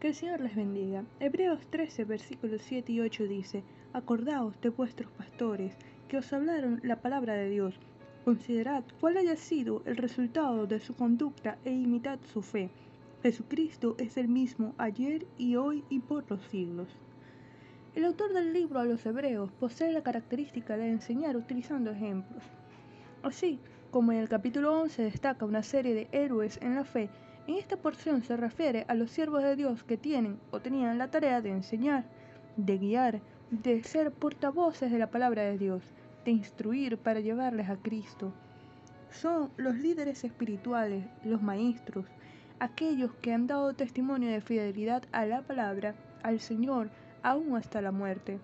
Que el Señor les bendiga. Hebreos 13, versículos 7 y 8 dice, Acordaos de vuestros pastores, que os hablaron la palabra de Dios. Considerad cuál haya sido el resultado de su conducta e imitad su fe. Jesucristo es el mismo ayer y hoy y por los siglos. El autor del libro a los Hebreos posee la característica de enseñar utilizando ejemplos. Así como en el capítulo 11 destaca una serie de héroes en la fe, en esta porción se refiere a los siervos de Dios que tienen o tenían la tarea de enseñar, de guiar, de ser portavoces de la palabra de Dios, de instruir para llevarles a Cristo. Son los líderes espirituales, los maestros, aquellos que han dado testimonio de fidelidad a la palabra, al Señor, aún hasta la muerte.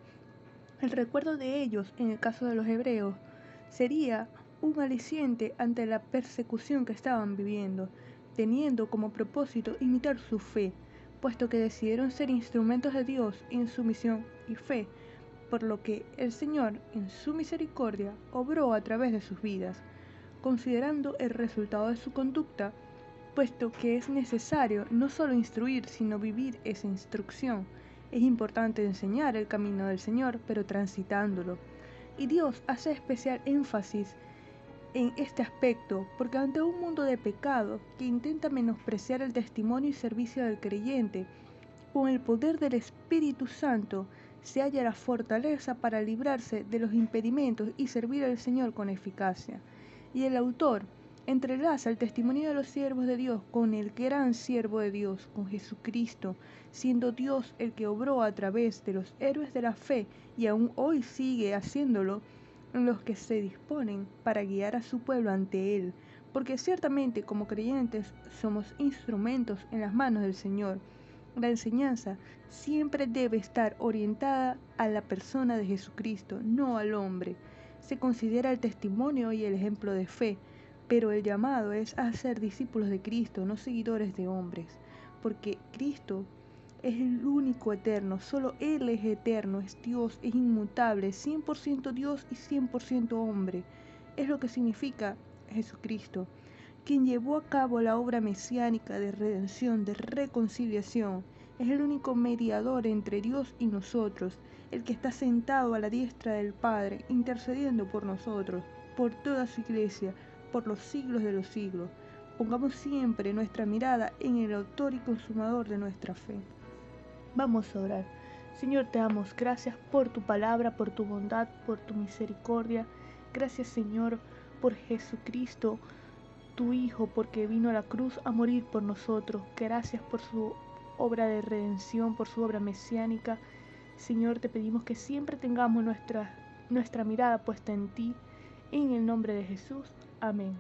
El recuerdo de ellos, en el caso de los hebreos, sería un aliciente ante la persecución que estaban viviendo, teniendo como propósito imitar su fe, puesto que decidieron ser instrumentos de Dios en su misión y fe, por lo que el Señor, en su misericordia, obró a través de sus vidas, considerando el resultado de su conducta, puesto que es necesario no solo instruir, sino vivir esa instrucción. Es importante enseñar el camino del Señor, pero transitándolo. Y Dios hace especial énfasis en este aspecto, porque ante un mundo de pecado que intenta menospreciar el testimonio y servicio del creyente, con el poder del Espíritu Santo se halla la fortaleza para librarse de los impedimentos y servir al Señor con eficacia. Y el autor entrelaza el testimonio de los siervos de Dios con el gran siervo de Dios, con Jesucristo, siendo Dios el que obró a través de los héroes de la fe y aún hoy sigue haciéndolo los que se disponen para guiar a su pueblo ante Él, porque ciertamente como creyentes somos instrumentos en las manos del Señor. La enseñanza siempre debe estar orientada a la persona de Jesucristo, no al hombre. Se considera el testimonio y el ejemplo de fe, pero el llamado es a ser discípulos de Cristo, no seguidores de hombres, porque Cristo es el único eterno, solo Él es eterno, es Dios, es inmutable, 100% Dios y 100% hombre. Es lo que significa Jesucristo, quien llevó a cabo la obra mesiánica de redención, de reconciliación. Es el único mediador entre Dios y nosotros, el que está sentado a la diestra del Padre, intercediendo por nosotros, por toda su iglesia, por los siglos de los siglos. Pongamos siempre nuestra mirada en el autor y consumador de nuestra fe. Vamos a orar. Señor, te damos gracias por tu palabra, por tu bondad, por tu misericordia. Gracias, Señor, por Jesucristo, tu Hijo, porque vino a la cruz a morir por nosotros. Gracias por su obra de redención, por su obra mesiánica. Señor, te pedimos que siempre tengamos nuestra, nuestra mirada puesta en ti. En el nombre de Jesús. Amén.